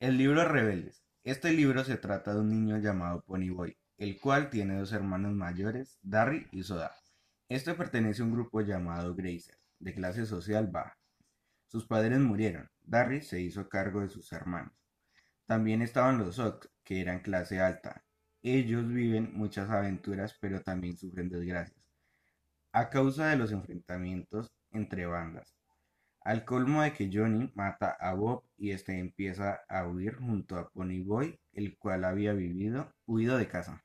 El libro Rebeldes. Este libro se trata de un niño llamado Ponyboy, el cual tiene dos hermanos mayores, Darry y Soda. Este pertenece a un grupo llamado Grazer, de clase social baja. Sus padres murieron. Darry se hizo cargo de sus hermanos. También estaban los Ox, que eran clase alta. Ellos viven muchas aventuras, pero también sufren desgracias, a causa de los enfrentamientos entre bandas. Al colmo de que Johnny mata a Bob y este empieza a huir junto a Ponyboy, el cual había vivido, huido de casa.